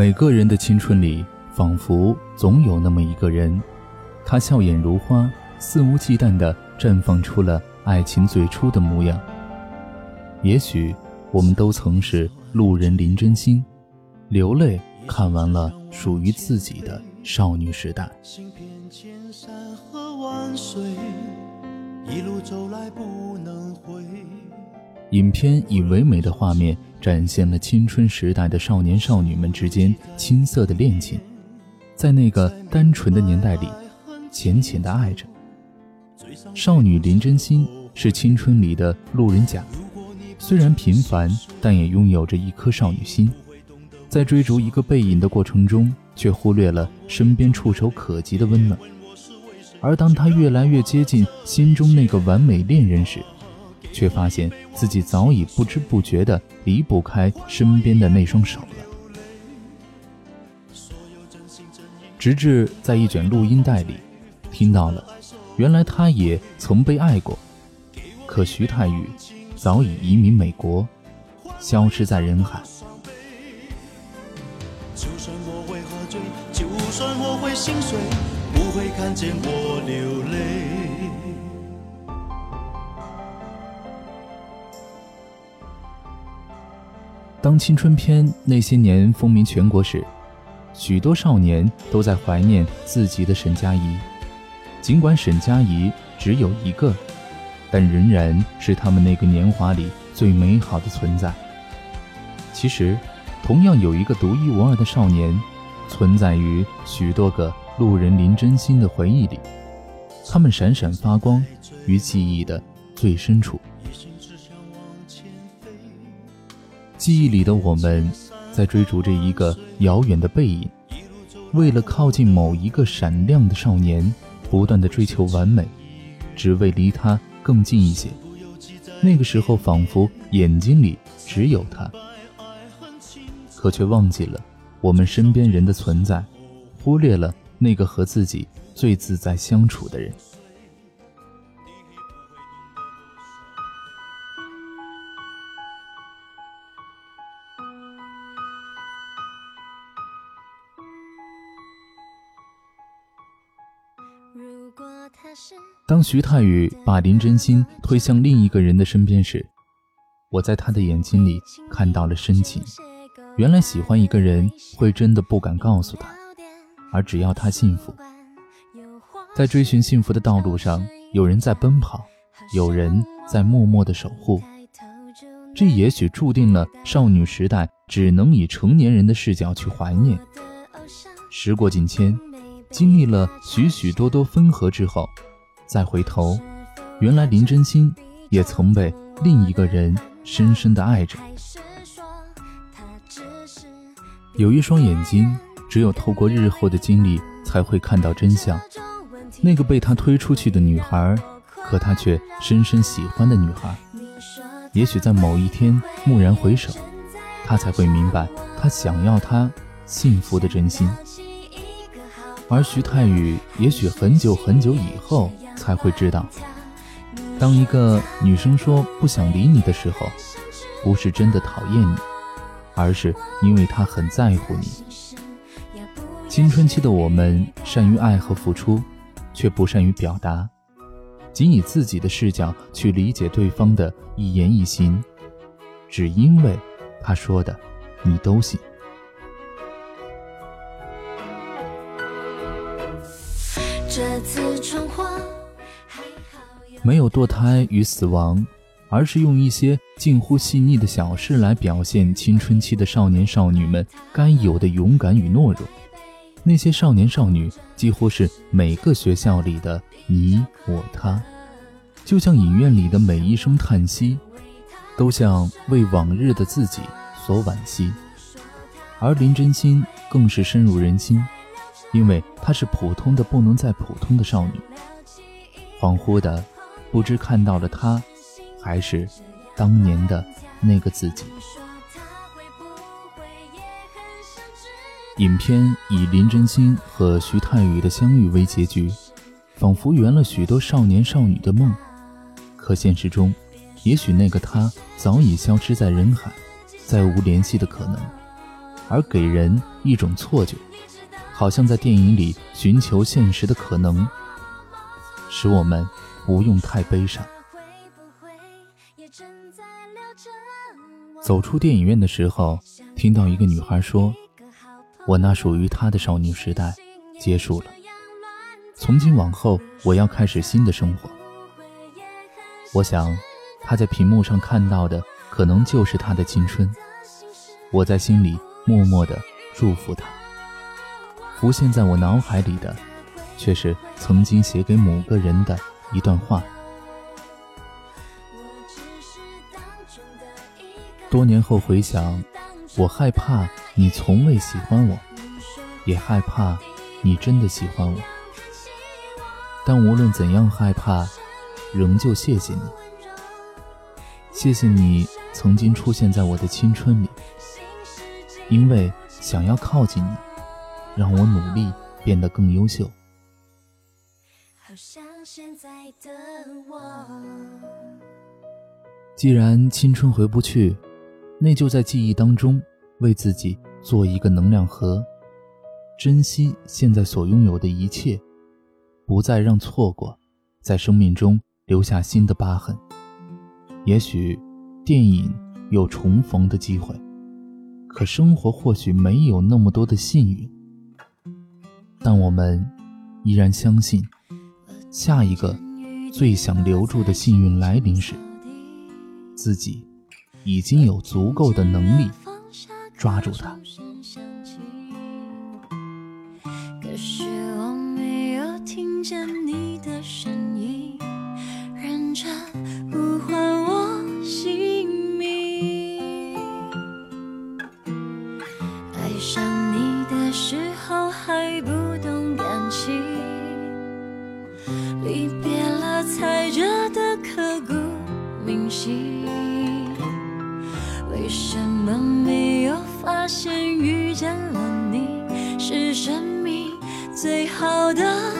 每个人的青春里，仿佛总有那么一个人，他笑眼如花，肆无忌惮地绽放出了爱情最初的模样。也许，我们都曾是路人林真心，流泪看完了属于自己的少女时代。一路走来不能回。影片以唯美的画面展现了青春时代的少年少女们之间青涩的恋情，在那个单纯的年代里，浅浅的爱着。少女林真心是青春里的路人甲，虽然平凡，但也拥有着一颗少女心。在追逐一个背影的过程中，却忽略了身边触手可及的温暖。而当他越来越接近心中那个完美恋人时，却发现自己早已不知不觉地离不开身边的那双手了。直至在一卷录音带里，听到了，原来他也曾被爱过，可徐太宇早已移民美国，消失在人海。就算我会喝醉，就算我会心碎，不会看见我流泪。当青春片那些年风靡全国时，许多少年都在怀念自己的沈佳宜。尽管沈佳宜只有一个，但仍然是他们那个年华里最美好的存在。其实，同样有一个独一无二的少年，存在于许多个路人林真心的回忆里。他们闪闪发光于记忆的最深处。记忆里的我们，在追逐着一个遥远的背影，为了靠近某一个闪亮的少年，不断的追求完美，只为离他更近一些。那个时候，仿佛眼睛里只有他，可却忘记了我们身边人的存在，忽略了那个和自己最自在相处的人。当徐太宇把林真心推向另一个人的身边时，我在他的眼睛里看到了深情。原来喜欢一个人会真的不敢告诉他，而只要他幸福。在追寻幸福的道路上，有人在奔跑，有人在默默的守护。这也许注定了少女时代只能以成年人的视角去怀念。时过境迁。经历了许许多多分合之后，再回头，原来林真心也曾被另一个人深深的爱着。有一双眼睛，只有透过日后的经历才会看到真相。那个被他推出去的女孩，可他却深深喜欢的女孩，也许在某一天蓦然回首，他才会明白他想要她幸福的真心。而徐太宇也许很久很久以后才会知道，当一个女生说不想理你的时候，不是真的讨厌你，而是因为她很在乎你。青春期的我们善于爱和付出，却不善于表达，仅以自己的视角去理解对方的一言一行，只因为他说的，你都信。没有堕胎与死亡，而是用一些近乎细腻的小事来表现青春期的少年少女们该有的勇敢与懦弱。那些少年少女几乎是每个学校里的你我他，就像影院里的每一声叹息，都像为往日的自己所惋惜。而林真心更是深入人心。因为她是普通的不能再普通的少女，恍惚的，不知看到了他，还是当年的那个自己。影片以林真心和徐太宇的相遇为结局，仿佛圆了许多少年少女的梦。可现实中，也许那个他早已消失在人海，再无联系的可能。而给人一种错觉，好像在电影里寻求现实的可能，使我们不用太悲伤。走出电影院的时候，听到一个女孩说：“我那属于她的少女时代结束了，从今往后我要开始新的生活。”我想，她在屏幕上看到的可能就是她的青春。我在心里默默的祝福她。浮现在我脑海里的，却是曾经写给某个人的一段话。多年后回想，我害怕你从未喜欢我，也害怕你真的喜欢我。但无论怎样害怕，仍旧谢谢你。谢谢你曾经出现在我的青春里，因为想要靠近你，让我努力变得更优秀。既然青春回不去。那就在记忆当中，为自己做一个能量盒，珍惜现在所拥有的一切，不再让错过在生命中留下新的疤痕。也许电影有重逢的机会，可生活或许没有那么多的幸运。但我们依然相信，下一个最想留住的幸运来临时，自己。已经有足够的能力抓住它。可是我没有听见你的声音，认真呼唤我姓名。爱上你的时候还不懂感情，离别了才觉得刻骨铭心。为什么没有发现遇见了你是生命最好的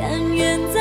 但愿在